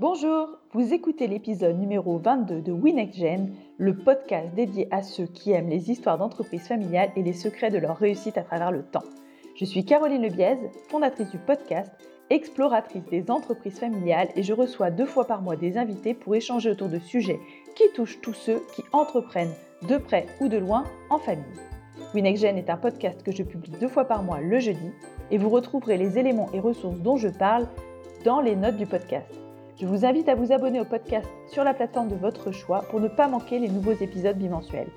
Bonjour, vous écoutez l'épisode numéro 22 de WinExGen, le podcast dédié à ceux qui aiment les histoires d'entreprises familiales et les secrets de leur réussite à travers le temps. Je suis Caroline Lebiez, fondatrice du podcast, exploratrice des entreprises familiales et je reçois deux fois par mois des invités pour échanger autour de sujets qui touchent tous ceux qui entreprennent de près ou de loin en famille. WinExGen est un podcast que je publie deux fois par mois le jeudi et vous retrouverez les éléments et ressources dont je parle dans les notes du podcast. Je vous invite à vous abonner au podcast sur la plateforme de votre choix pour ne pas manquer les nouveaux épisodes bimensuels.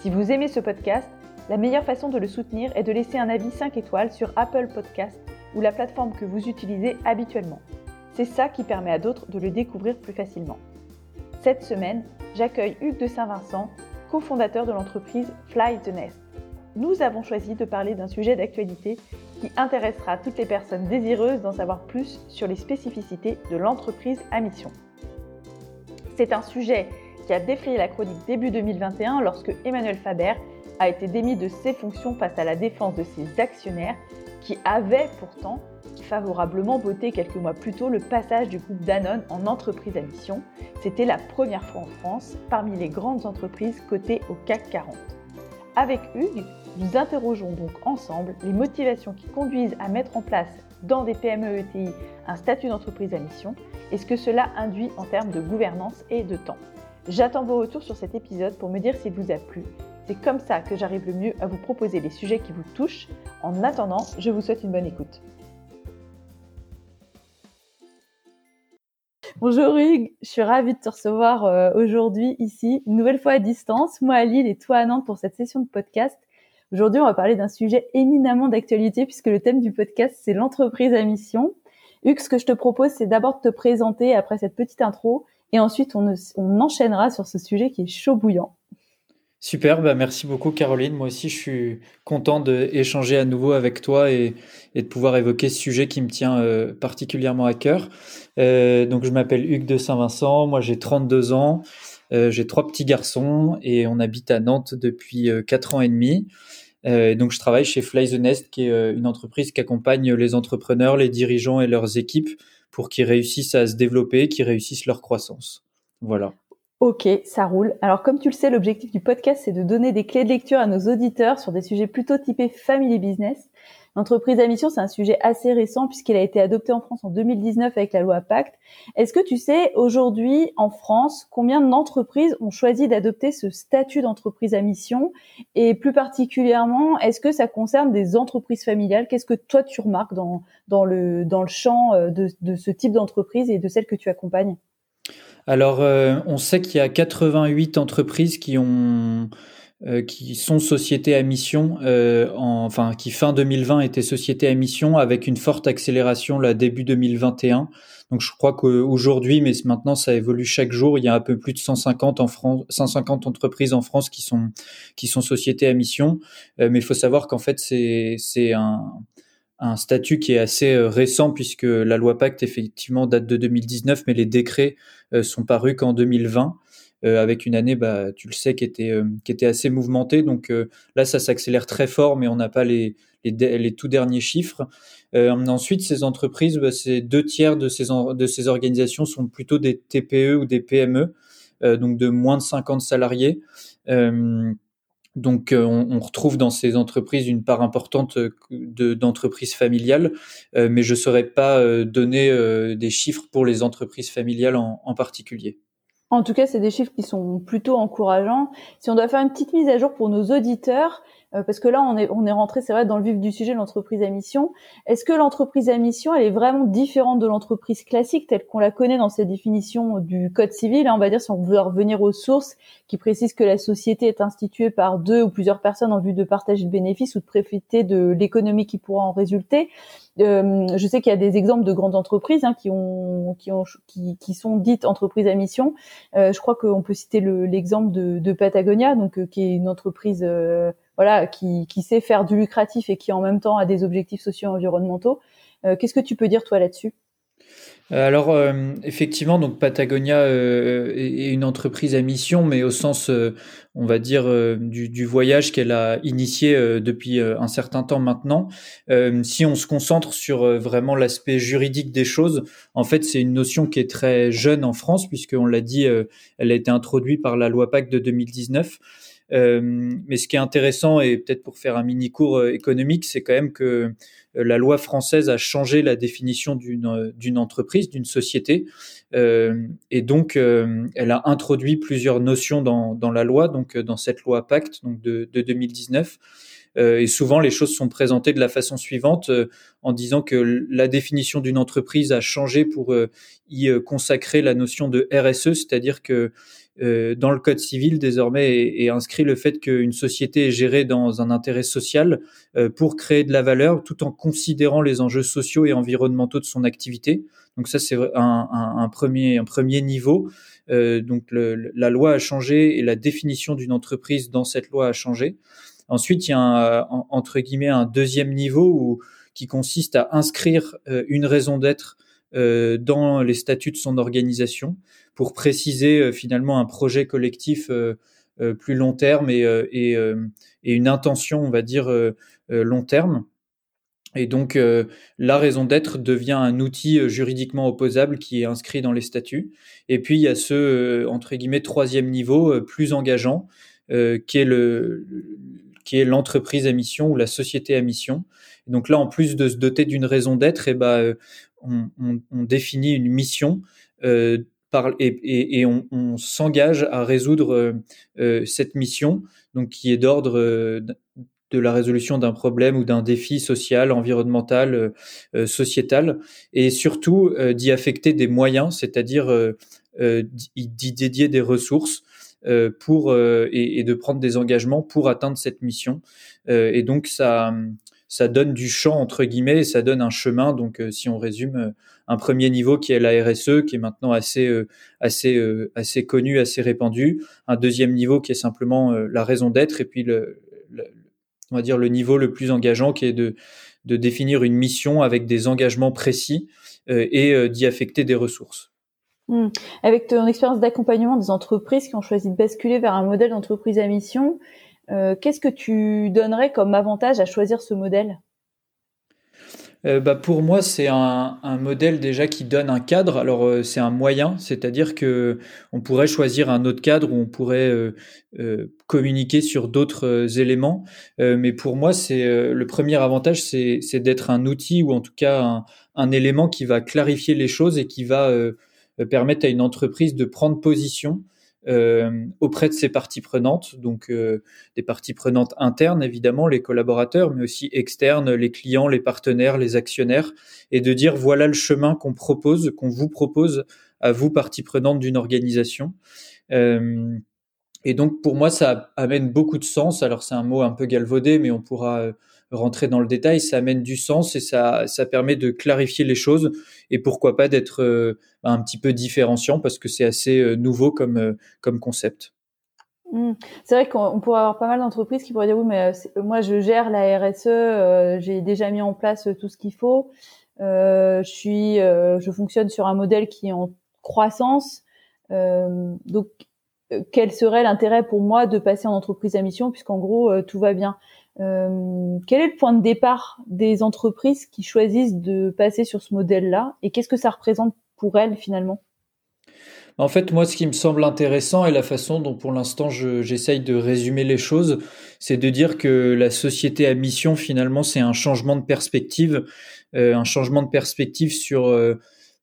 Si vous aimez ce podcast, la meilleure façon de le soutenir est de laisser un avis 5 étoiles sur Apple Podcast ou la plateforme que vous utilisez habituellement. C'est ça qui permet à d'autres de le découvrir plus facilement. Cette semaine, j'accueille Hugues de Saint-Vincent, cofondateur de l'entreprise Fly the Nest. Nous avons choisi de parler d'un sujet d'actualité qui intéressera toutes les personnes désireuses d'en savoir plus sur les spécificités de l'entreprise à mission. C'est un sujet qui a défrayé la chronique début 2021 lorsque Emmanuel Faber a été démis de ses fonctions face à la défense de ses actionnaires qui avaient pourtant favorablement voté quelques mois plus tôt le passage du groupe Danone en entreprise à mission. C'était la première fois en France parmi les grandes entreprises cotées au CAC 40. Avec Hugues, nous interrogeons donc ensemble les motivations qui conduisent à mettre en place dans des PME ETI un statut d'entreprise à mission et ce que cela induit en termes de gouvernance et de temps. J'attends vos retours sur cet épisode pour me dire s'il vous a plu. C'est comme ça que j'arrive le mieux à vous proposer les sujets qui vous touchent. En attendant, je vous souhaite une bonne écoute. Bonjour Hugues, je suis ravie de te recevoir euh, aujourd'hui ici, une nouvelle fois à distance, moi à Lille et toi à Nantes pour cette session de podcast. Aujourd'hui, on va parler d'un sujet éminemment d'actualité puisque le thème du podcast, c'est l'entreprise à mission. Hugues, ce que je te propose, c'est d'abord de te présenter après cette petite intro et ensuite on, enchaînera sur ce sujet qui est chaud bouillant. Super, bah merci beaucoup Caroline. Moi aussi, je suis content d'échanger à nouveau avec toi et, de pouvoir évoquer ce sujet qui me tient euh, particulièrement à cœur. Euh, donc, je m'appelle Hugues de Saint-Vincent, moi j'ai 32 ans, euh, j'ai trois petits garçons et on habite à Nantes depuis euh, quatre ans et demi. Euh, donc, je travaille chez Fly the Nest, qui est une entreprise qui accompagne les entrepreneurs, les dirigeants et leurs équipes pour qu'ils réussissent à se développer, qu'ils réussissent leur croissance. Voilà. Ok, ça roule. Alors comme tu le sais, l'objectif du podcast, c'est de donner des clés de lecture à nos auditeurs sur des sujets plutôt typés family business. L'entreprise à mission, c'est un sujet assez récent puisqu'il a été adopté en France en 2019 avec la loi Pacte. Est-ce que tu sais aujourd'hui en France combien d'entreprises ont choisi d'adopter ce statut d'entreprise à mission? Et plus particulièrement, est-ce que ça concerne des entreprises familiales? Qu'est-ce que toi tu remarques dans, le, champ euh, de, de ce type d'entreprise et de celles que tu accompagnes? Alors, euh, on sait qu'il y a 88 entreprises qui ont euh, qui sont sociétés à mission, euh, en, enfin qui fin 2020 étaient sociétés à mission avec une forte accélération là début 2021. Donc je crois qu'aujourd'hui, mais maintenant ça évolue chaque jour, il y a un peu plus de 150 en France, 150 entreprises en France qui sont qui sont sociétés à mission. Euh, mais il faut savoir qu'en fait c'est c'est un un statut qui est assez récent puisque la loi Pacte effectivement date de 2019, mais les décrets sont parus qu'en 2020. Euh, avec une année, bah, tu le sais, qui était, euh, assez mouvementée. Donc euh, là, ça s'accélère très fort, mais on n'a pas les, les, tout derniers chiffres. ensuite, ces entreprises, bah, deux tiers de ces, de ces organisations sont plutôt des TPE ou des PME, donc de moins de 50 salariés. Donc, on, retrouve dans ces entreprises une part importante d'entreprises familiales, mais je ne saurais pas donner des chiffres pour les entreprises familiales en particulier. En tout cas, c'est des chiffres qui sont plutôt encourageants. Si on doit faire une petite mise à jour pour nos auditeurs, parce que là, on est, on est rentré, c'est vrai, dans le vif du sujet, l'entreprise à mission. Est-ce que l'entreprise à mission, elle est vraiment différente de l'entreprise classique telle qu'on la connaît dans cette définition du code civil? On va dire, si on veut revenir aux sources, qui précisent que la société est instituée par deux ou plusieurs personnes en vue de partager le bénéfice ou de profiter de l'économie qui pourra en résulter. Euh, je sais qu'il y a des exemples de grandes entreprises hein, qui ont, qui ont, qui, qui, sont dites entreprises à mission. Euh, je crois qu'on peut citer l'exemple de, de, Patagonia, donc euh, qui est une entreprise euh, voilà, qui, qui, sait faire du lucratif et qui en même temps a des objectifs socio-environnementaux. Euh, qu'est-ce que tu peux dire toi là-dessus? Alors effectivement, donc Patagonia est une entreprise à mission, mais au sens, on va dire, du, du, voyage qu'elle a initié depuis un certain temps maintenant. si on se concentre sur vraiment l'aspect juridique des choses, en fait, c'est une notion qui est très jeune en France, puisqu'on l'a dit, elle a été introduite par la loi PAC de 2019. Euh, mais ce qui est intéressant, et peut-être pour faire un mini cours euh, économique, c'est quand même que euh, la loi française a changé la définition d'une entreprise, d'une société, et donc elle a introduit plusieurs notions dans, dans la loi, donc dans cette loi Pacte donc de, de 2019. Euh, et souvent, les choses sont présentées de la façon suivante, en disant que la définition d'une entreprise a changé pour y consacrer la notion de RSE, c'est-à-dire que dans le code civil désormais est, inscrit le fait qu'une société est gérée dans un intérêt social euh, pour créer de la valeur tout en considérant les enjeux sociaux et environnementaux de son activité. Donc ça c'est un, un, premier un premier niveau. Euh, donc le, la loi a changé et la définition d'une entreprise dans cette loi a changé. Ensuite il y a un, entre guillemets un deuxième niveau où, qui consiste à inscrire euh, une raison d'être euh, dans les statuts de son organisation pour préciser euh, finalement un projet collectif euh, plus long terme et, une intention, on va dire, long terme. Et donc, la raison d'être devient un outil juridiquement opposable qui est inscrit dans les statuts. Et puis, il y a ce, entre guillemets, troisième niveau, plus engageant, qui est le, l'entreprise à mission ou la société à mission. Donc là, en plus de se doter d'une raison d'être, eh ben, on, définit une mission euh, et, on, s'engage à résoudre euh, euh, cette mission, donc qui est d'ordre de la résolution d'un problème ou d'un défi social, environnemental, sociétal, et surtout d'y affecter des moyens, c'est-à-dire d'y dédier des ressources pour et, de prendre des engagements pour atteindre cette mission. et donc ça ça donne du champ entre guillemets, ça donne un chemin. Donc, euh, si on résume, euh, un premier niveau qui est la RSE, qui est maintenant assez euh, assez assez connu, assez répandu. Un deuxième niveau qui est simplement la raison d'être, et puis le, on va dire le niveau le plus engageant qui est de définir une mission avec des engagements précis et d'y affecter des ressources. Mmh. Avec ton expérience d'accompagnement des entreprises qui ont choisi de basculer vers un modèle d'entreprise à mission, euh, qu'est-ce que tu donnerais comme avantage à choisir ce modèle? Euh, bah pour moi, c'est un, modèle déjà qui donne un cadre. Alors euh, c'est un moyen, c'est-à-dire que on pourrait choisir un autre cadre où on pourrait euh, euh communiquer sur d'autres éléments. mais pour moi, c'est le premier avantage, c'est d'être un outil ou en tout cas un, élément qui va clarifier les choses et qui va permettre à une entreprise de prendre position euh, auprès de ces parties prenantes, donc euh, des parties prenantes internes évidemment, les collaborateurs, mais aussi externes, les clients, les partenaires, les actionnaires, et de dire voilà le chemin qu'on propose, qu'on vous propose à vous parties prenantes d'une organisation. Euh, et donc pour moi ça amène beaucoup de sens. Alors c'est un mot un peu galvaudé, mais on pourra euh, rentrer dans le détail, ça amène du sens et ça, ça permet de clarifier les choses et pourquoi pas d'être euh, un petit peu différenciant parce que c'est assez euh, nouveau comme, euh, comme concept. Mmh. C'est vrai qu'on pourrait avoir pas mal d'entreprises qui pourraient dire oui mais moi je gère la RSE, j'ai déjà mis en place tout ce qu'il faut, je suis, je fonctionne sur un modèle qui est en croissance, donc quel serait l'intérêt pour moi de passer en entreprise à mission puisqu'en gros tout va bien? Euh, quel est le point de départ des entreprises qui choisissent de passer sur ce modèle-là et qu'est-ce que ça représente pour elles finalement? En fait, moi, ce qui me semble intéressant et la façon dont pour l'instant j'essaye de résumer les choses, c'est de dire que la société à mission, finalement, c'est un changement de perspective, euh, un changement de perspective sur euh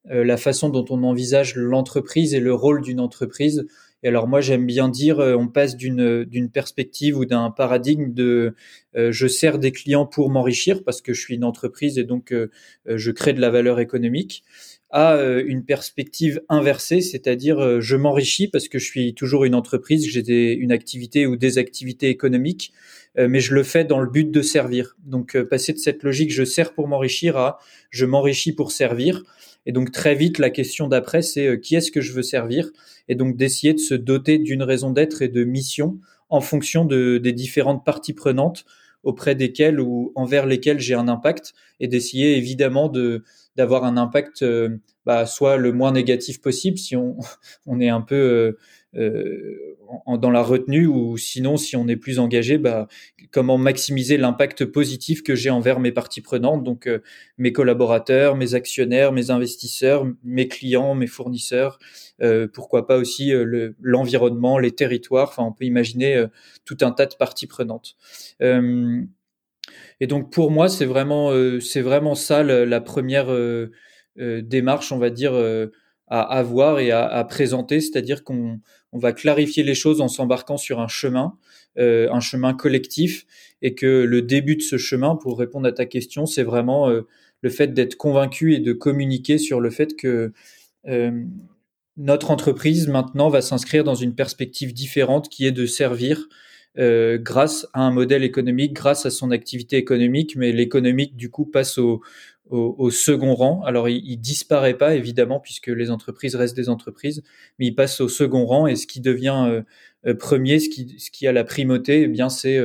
la façon dont on envisage l'entreprise et le rôle d'une entreprise. Et alors moi j'aime bien dire, euh, on passe d'une d'une perspective ou d'un paradigme de euh, je sers des clients pour m'enrichir parce que je suis une entreprise et donc euh, je crée de la valeur économique à une perspective inversée, c'est-à-dire je m'enrichis parce que je suis toujours une entreprise, j'ai une activité ou des activités économiques, mais je le fais dans le but de servir. Donc passer de cette logique je sers pour m'enrichir à je m'enrichis pour servir. Et donc très vite, la question d'après, c'est euh, qui est-ce que je veux servir? Et donc d'essayer de se doter d'une raison d'être et de mission en fonction de, des différentes parties prenantes auprès desquelles ou envers lesquelles j'ai un impact et d'essayer évidemment de d'avoir un impact euh, bah, soit le moins négatif possible si on, on est un peu dans la retenue ou sinon si on est plus engagé, bah, comment maximiser l'impact positif que j'ai envers mes parties prenantes, donc mes collaborateurs, mes actionnaires, mes investisseurs, mes clients, mes fournisseurs, euh, pourquoi pas aussi l'environnement, les territoires, enfin on peut imaginer tout un tas de parties prenantes. et donc pour moi c'est vraiment c'est vraiment ça la, la première démarche, on va dire à avoir et à, présenter, c'est-à-dire qu'on on va clarifier les choses en s'embarquant sur un chemin, euh, un chemin collectif, et que le début de ce chemin, pour répondre à ta question, c'est vraiment euh, le fait d'être convaincu et de communiquer sur le fait que euh, notre entreprise maintenant va s'inscrire dans une perspective différente qui est de servir grâce à un modèle économique, grâce à son activité économique, mais l'économique du coup passe au, au, second rang. Alors il, il, disparaît pas évidemment puisque les entreprises restent des entreprises, mais il passe au second rang et ce qui devient euh, euh, premier, ce qui, a la primauté, eh bien c'est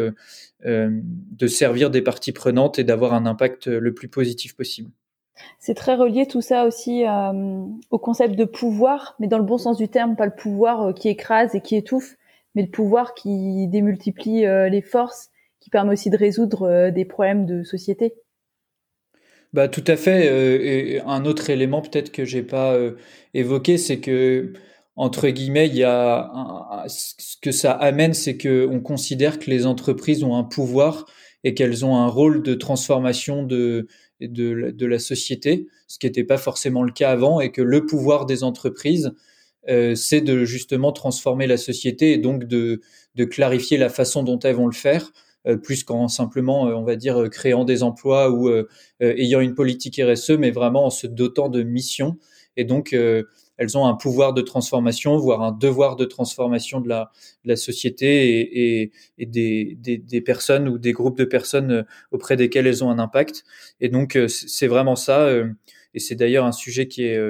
de servir des parties prenantes et d'avoir un impact le plus positif possible. C'est très relié tout ça aussi au concept de pouvoir, mais dans le bon sens du terme, pas le pouvoir qui écrase et qui étouffe, mais le pouvoir qui démultiplie euh, les forces, qui permet aussi de résoudre euh, des problèmes de société. Bah tout à fait. Euh, un autre élément peut-être que j'ai pas évoqué, c'est que entre guillemets, il y a ce que ça amène, c'est que on considère que les entreprises ont un pouvoir et qu'elles ont un rôle de transformation de, de, de la société, ce qui n'était pas forcément le cas avant, et que le pouvoir des entreprises, euh, c'est de justement transformer la société et donc de, de, clarifier la façon dont elles vont le faire, euh, plus qu'en simplement, euh, on va dire, créant des emplois ou ayant une politique RSE, mais vraiment en se dotant de missions. Et donc, elles ont un pouvoir de transformation, voire un devoir de transformation de la, de la société et, et, et des, des, des, personnes ou des groupes de personnes auprès desquelles elles ont un impact. Et donc, c'est vraiment ça. Et c'est d'ailleurs un sujet qui est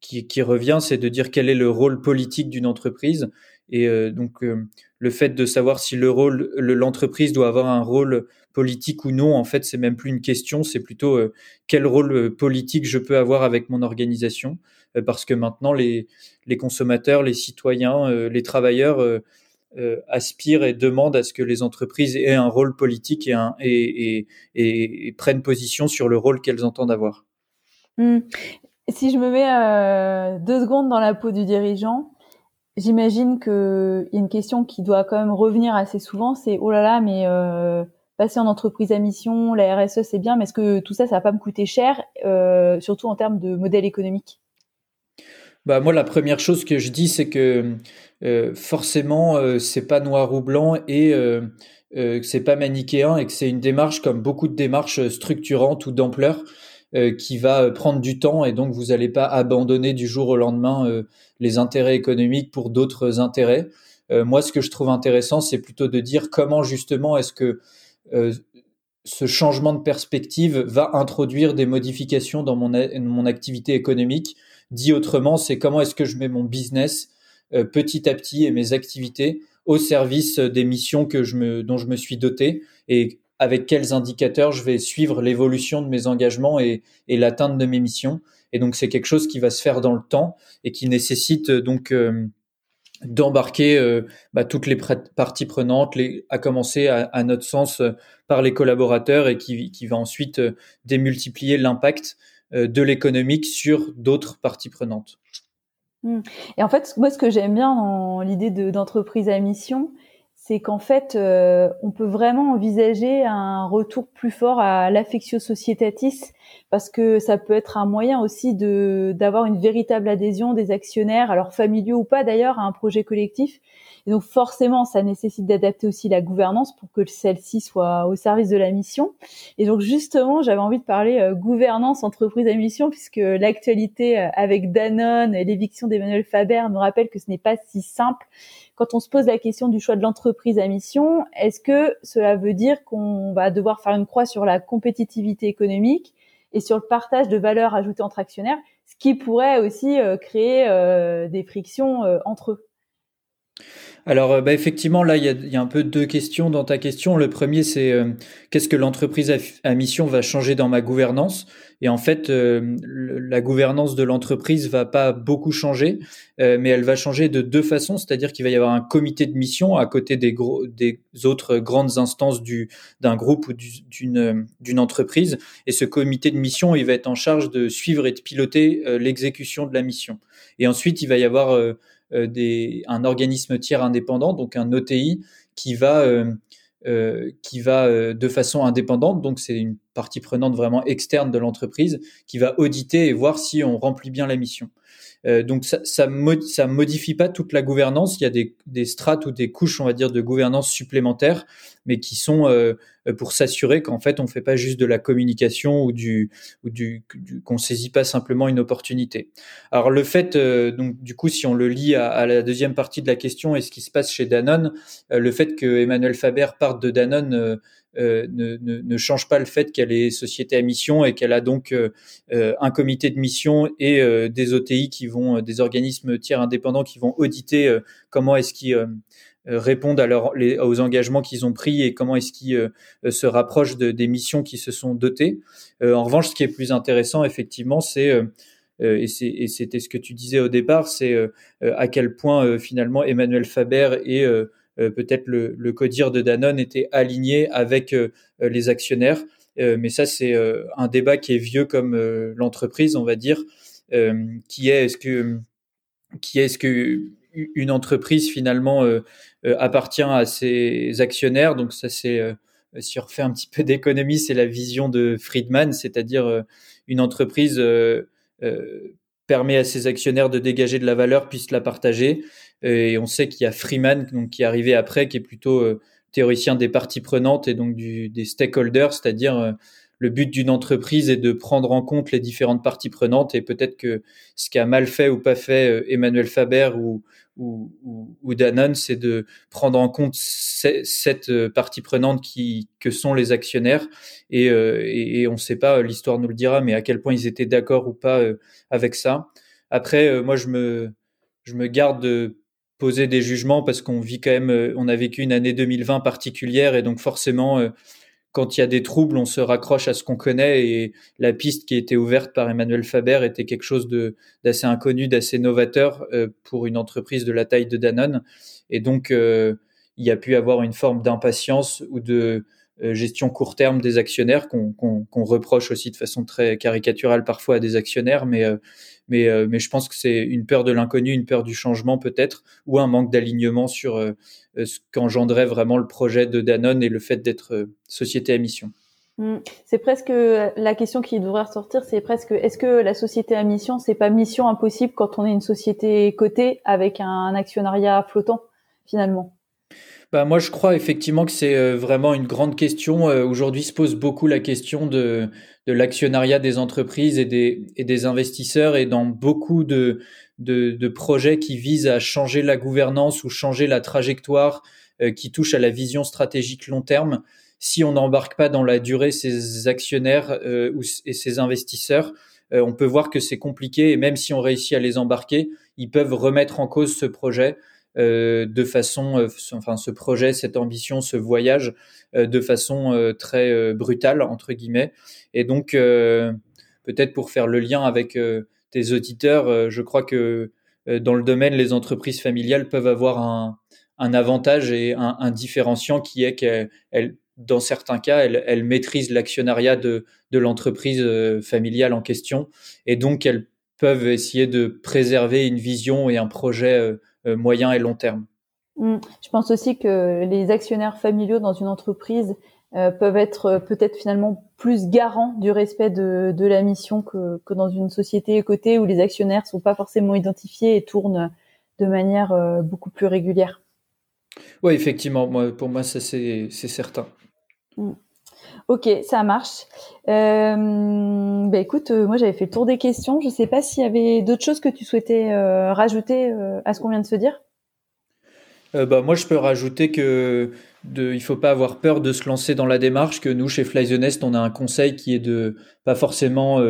qui, qui revient, c'est de dire quel est le rôle politique d'une entreprise. Et euh, donc, euh, le fait de savoir si le rôle, l'entreprise doit avoir un rôle politique ou non, en fait, c'est même plus une question, c'est plutôt euh, quel rôle politique je peux avoir avec mon organisation. parce que maintenant, les, les consommateurs, les citoyens, les travailleurs aspirent et demandent à ce que les entreprises aient un rôle politique et, prennent position sur le rôle qu'elles entendent avoir. Mmh si je me mets euh, deux secondes dans la peau du dirigeant, j'imagine qu'il y a une question qui doit quand même revenir assez souvent, c'est oh là là, mais euh, passer en entreprise à mission, la RSE c'est bien, mais est-ce que tout ça, ça va pas me coûter cher, euh, surtout en termes de modèle économique? Bah moi, la première chose que je dis, c'est que euh, forcément, euh, c'est pas noir ou blanc et que c'est pas manichéen et que c'est une démarche comme beaucoup de démarches structurantes ou d'ampleur qui va prendre du temps et donc vous n'allez pas abandonner du jour au lendemain les intérêts économiques pour d'autres intérêts. moi, ce que je trouve intéressant, c'est plutôt de dire comment justement est-ce que ce changement de perspective va introduire des modifications dans mon, mon activité économique. Dit autrement, c'est comment est-ce que je mets mon business petit à petit et mes activités au service des missions que je me, dont je me suis doté et avec quels indicateurs je vais suivre l'évolution de mes engagements et l'atteinte de mes missions. Et donc c'est quelque chose qui va se faire dans le temps et qui nécessite euh, donc euh, d'embarquer euh, bah, toutes les parties prenantes, à commencer à, notre sens par les collaborateurs et qui, qui va ensuite démultiplier l'impact de l'économique sur d'autres parties prenantes. Mmh. Et en fait, moi, ce que j'aime bien dans l'idée d'entreprise à mission, c'est qu'en fait, euh, on peut vraiment envisager un retour plus fort à l'affectio societatis, parce que ça peut être un moyen aussi de d'avoir une véritable adhésion des actionnaires, alors familiaux ou pas d'ailleurs, à un projet collectif. Et donc forcément, ça nécessite d'adapter aussi la gouvernance pour que celle-ci soit au service de la mission. Et donc justement, j'avais envie de parler euh, gouvernance entreprise à mission, puisque l'actualité euh, avec Danone et l'éviction d'Emmanuel Faber nous rappelle que ce n'est pas si simple quand on se pose la question du choix de l'entreprise à mission, est-ce que cela veut dire qu'on va devoir faire une croix sur la compétitivité économique et sur le partage de valeur ajoutée entre actionnaires, ce qui pourrait aussi euh, créer des frictions entre eux alors, euh, bah, effectivement, là, il y, a, un peu deux questions dans ta question. Le premier, c'est euh, qu'est-ce que l'entreprise à, mission va changer dans ma gouvernance? Et en fait, euh, la gouvernance de l'entreprise va pas beaucoup changer, mais elle va changer de deux façons. C'est-à-dire qu'il va y avoir un comité de mission à côté des, autres grandes instances du, d'un groupe ou d'une, entreprise. Et ce comité de mission, il va être en charge de suivre et de piloter l'exécution de la mission. Et ensuite, il va y avoir des, un organisme tiers indépendant, donc un OTI, qui va, euh, euh, qui va de façon indépendante, donc c'est une partie prenante vraiment externe de l'entreprise, qui va auditer et voir si on remplit bien la mission. Euh, donc ça, ça, modifie pas toute la gouvernance. Il y a des, strates ou des couches, on va dire, de gouvernance supplémentaires, mais qui sont euh, pour s'assurer qu'en fait on fait pas juste de la communication ou du, ou du, qu'on saisit pas simplement une opportunité. Alors le fait, euh, donc du coup, si on le lit à, à, la deuxième partie de la question et ce qui se passe chez Danone, le fait que Emmanuel Faber parte de Danone ne, ne, ne, change pas le fait qu'elle est société à mission et qu'elle a donc euh, euh, un comité de mission et des OTI qui vont, des organismes tiers indépendants qui vont auditer comment est-ce qu'ils répondent à leur, aux engagements qu'ils ont pris et comment est-ce qu'ils se rapprochent de, des missions qui se sont dotées. en revanche, ce qui est plus intéressant, effectivement, c'est et c'était ce que tu disais au départ, c'est à quel point finalement Emmanuel Faber et euh, peut-être le, le, codir de Danone était aligné avec euh, les actionnaires. Euh, mais ça, c'est un débat qui est vieux comme l'entreprise, on va dire, qui est est-ce que qui est-ce que une entreprise finalement appartient à ses actionnaires? Donc ça, c'est si on refait un petit peu d'économie, c'est la vision de Friedman, c'est-à-dire une entreprise permet à ses actionnaires de dégager de la valeur, puisse la partager. Et on sait qu'il y a Freeman donc, qui est arrivé après, qui est plutôt euh, théoricien des parties prenantes et donc du, des stakeholders, c'est-à-dire euh, le but d'une entreprise est de prendre en compte les différentes parties prenantes et peut-être que ce qu'a mal fait ou pas fait euh, Emmanuel Faber ou, ou, ou, Danone, c'est de prendre en compte cette partie prenante qui, que sont les actionnaires et, et, on ne sait pas, l'histoire nous le dira, mais à quel point ils étaient d'accord ou pas avec ça. Après, moi, je me, je me garde de poser des jugements parce qu'on vit quand même, euh, on a vécu une année 2020 particulière et donc forcément, euh, quand il y a des troubles, on se raccroche à ce qu'on connaît et la piste qui été ouverte par Emmanuel Faber était quelque chose d'assez inconnu, d'assez novateur euh, pour une entreprise de la taille de Danone. Et donc il y a pu avoir une forme d'impatience ou de gestion court terme des actionnaires qu'on reproche aussi de façon très caricaturale parfois à des actionnaires, mais mais, euh, mais je pense que c'est une peur de l'inconnu, une peur du changement peut-être, ou un manque d'alignement sur euh, euh, ce qu'engendrait vraiment le projet de Danone et le fait d'être société à mission. Hmm. C'est presque la question qui devrait ressortir, c'est presque est-ce que la société à mission, c'est pas mission impossible quand on est une société cotée avec un actionnariat flottant finalement? Bah, moi, je crois effectivement que c'est vraiment une grande question. Aujourd'hui, se pose beaucoup la question de, de l'actionnariat des entreprises et des, et des investisseurs et dans beaucoup de, de, de, projets qui visent à changer la gouvernance ou changer la trajectoire euh, qui touche à la vision stratégique long terme. Si on n'embarque pas dans la durée ces actionnaires euh, et ces investisseurs, euh, on peut voir que c'est compliqué et même si on réussit à les embarquer, ils peuvent remettre en cause ce projet euh, de façon, euh, enfin ce projet, cette ambition, ce voyage euh, de façon très brutale entre guillemets. Et donc peut-être pour faire le lien avec tes auditeurs, je crois que dans le domaine, les entreprises familiales peuvent avoir un, un avantage et un, différenciant qui est qu'elles, dans certains cas, elles, maîtrisent l'actionnariat de, de l'entreprise familiale en question, et donc elles peuvent essayer de préserver une vision et un projet euh, moyen et long terme. Mm. Je pense aussi que les actionnaires familiaux dans une entreprise euh, peuvent être euh, peut-être finalement plus garants du respect de, de la mission que, que, dans une société cotée où les actionnaires sont pas forcément identifiés et tournent de manière beaucoup plus régulière. Oui, effectivement, moi, pour moi, ça c'est certain. Mm. Ok, ça marche. Euh, bah écoute, euh, moi j'avais fait le tour des questions. Je ne sais pas s'il y avait d'autres choses que tu souhaitais euh, rajouter euh, à ce qu'on vient de se dire. bah moi je peux rajouter que de, il faut pas avoir peur de se lancer dans la démarche. Que nous chez Fly the Nest, on a un conseil qui est de pas forcément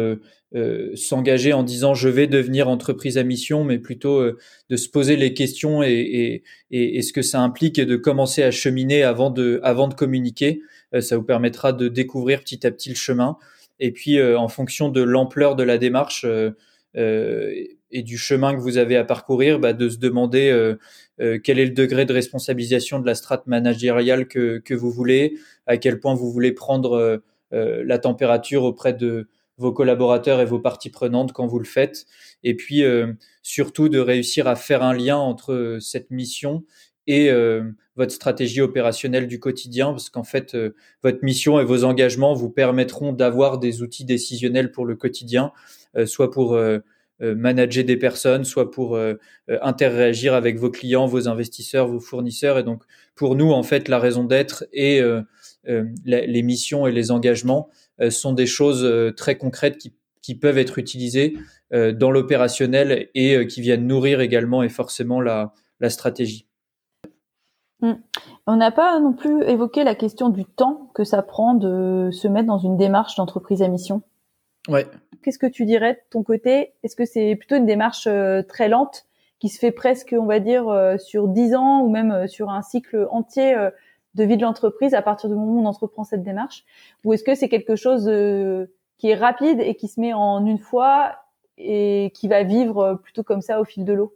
s'engager en disant je vais devenir entreprise à mission, mais plutôt de se poser les questions et, ce que ça implique et de commencer à cheminer avant de, avant de communiquer. ça vous permettra de découvrir petit à petit le chemin. Et puis, en fonction de l'ampleur de la démarche, et du chemin que vous avez à parcourir, bah, de se demander euh, euh, quel est le degré de responsabilisation de la strate managériale que, que vous voulez, à quel point vous voulez prendre euh, la température auprès de vos collaborateurs et vos parties prenantes quand vous le faites, et puis surtout de réussir à faire un lien entre cette mission et votre stratégie opérationnelle du quotidien, parce qu'en fait, votre mission et vos engagements vous permettront d'avoir des outils décisionnels pour le quotidien, soit pour euh, manager des personnes, soit pour euh, euh, interagir avec vos clients, vos investisseurs, vos fournisseurs. Et donc, pour nous, en fait, la raison d'être et les missions et les engagements sont des choses très concrètes qui, qui peuvent être utilisées dans l'opérationnel et qui viennent nourrir également et forcément la stratégie. Hmm. On n'a pas non plus évoqué la question du temps que ça prend de se mettre dans une démarche d'entreprise à mission. Ouais. Qu'est-ce que tu dirais de ton côté? Est-ce que c'est plutôt une démarche euh, très lente qui se fait presque, on va dire, euh, sur dix ans ou même euh, sur un cycle entier de vie de l'entreprise à partir du moment où on entreprend cette démarche? Ou est-ce que c'est quelque chose qui est rapide et qui se met en une fois et qui va vivre plutôt comme ça au fil de l'eau?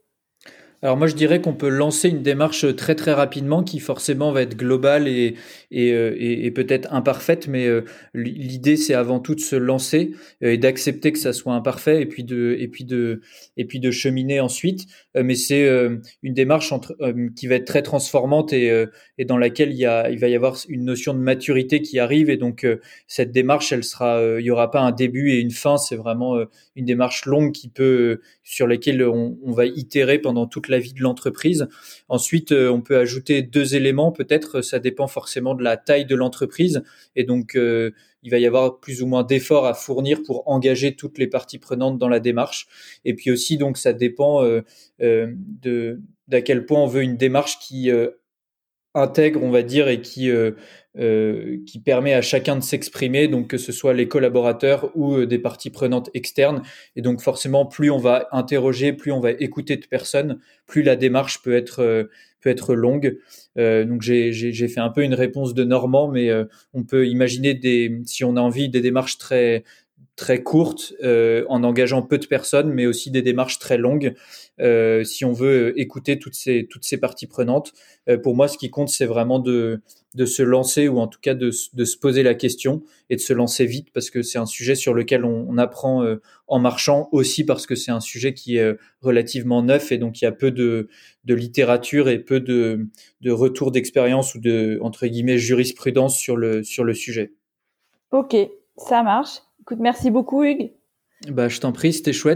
Alors moi je dirais qu'on peut lancer une démarche très très rapidement qui forcément va être globale et, et, euh, et, peut-être imparfaite, mais euh, l'idée c'est avant tout de se lancer euh, et d'accepter que ça soit imparfait et puis de et puis de et puis de cheminer ensuite. Mais c'est une démarche entre, qui va être très transformante et, et dans laquelle il, y a, il va y avoir une notion de maturité qui arrive et donc cette démarche elle sera il y aura pas un début et une fin, c'est vraiment une démarche longue qui peut sur laquelle on, va itérer pendant toute la la vie de l'entreprise. Ensuite, euh, on peut ajouter deux éléments. Peut-être, ça dépend forcément de la taille de l'entreprise. Et donc, euh, il va y avoir plus ou moins d'efforts à fournir pour engager toutes les parties prenantes dans la démarche. Et puis aussi, donc, ça dépend euh, de d'à quel point on veut une démarche qui intègre, on va dire, et qui euh, qui permet à chacun de s'exprimer, donc que ce soit les collaborateurs ou euh, des parties prenantes externes. Et donc forcément, plus on va interroger, plus on va écouter de personnes, plus la démarche peut être euh, peut être longue. donc j'ai fait un peu une réponse de Normand, mais on peut imaginer des, si on a envie, des démarches très très courtes euh, en engageant peu de personnes, mais aussi des démarches très longues euh, si on veut écouter toutes ces toutes ces parties prenantes. Euh, pour moi, ce qui compte, c'est vraiment de de se lancer ou en tout cas de, de se poser la question et de se lancer vite parce que c'est un sujet sur lequel on, apprend en marchant aussi parce que c'est un sujet qui est relativement neuf et donc il y a peu de de littérature et peu de de retours d'expérience ou de entre guillemets jurisprudence sur le sur le sujet. Ok, ça marche. Écoute, merci beaucoup Hugues. Bah, je t'en prie, c'était chouette.